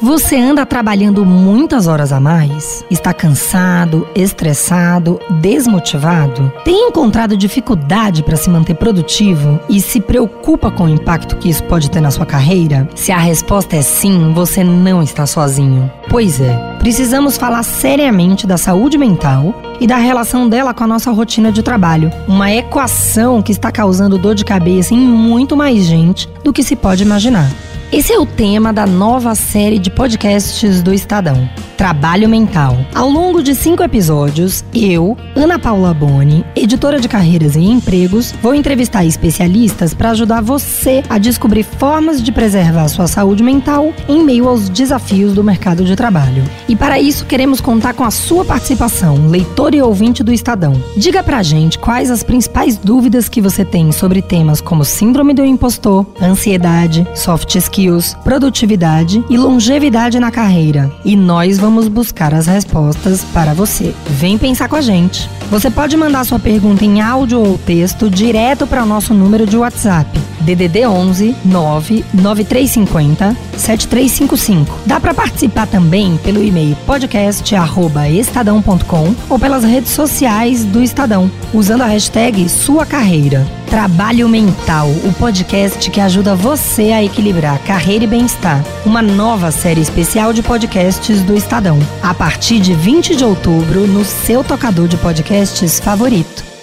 Você anda trabalhando muitas horas a mais? Está cansado, estressado, desmotivado? Tem encontrado dificuldade para se manter produtivo e se preocupa com o impacto que isso pode ter na sua carreira? Se a resposta é sim, você não está sozinho. Pois é, precisamos falar seriamente da saúde mental e da relação dela com a nossa rotina de trabalho. Uma equação que está causando dor de cabeça em muito mais gente do que se pode imaginar. Esse é o tema da nova série de podcasts do Estadão. Trabalho Mental. Ao longo de cinco episódios, eu, Ana Paula Boni, editora de carreiras e empregos, vou entrevistar especialistas para ajudar você a descobrir formas de preservar sua saúde mental em meio aos desafios do mercado de trabalho. E para isso, queremos contar com a sua participação, leitor e ouvinte do Estadão. Diga pra gente quais as principais dúvidas que você tem sobre temas como síndrome do impostor, ansiedade, soft skills, produtividade e longevidade na carreira. E nós vamos vamos buscar as respostas para você. Vem pensar com a gente. Você pode mandar sua pergunta em áudio ou texto direto para o nosso número de WhatsApp. DDD 11 99350 7355. Dá para participar também pelo e-mail podcast@estadão.com ou pelas redes sociais do Estadão, usando a hashtag sua carreira. Trabalho Mental, o podcast que ajuda você a equilibrar carreira e bem-estar. Uma nova série especial de podcasts do Estadão. A partir de 20 de outubro, no seu tocador de podcasts favorito.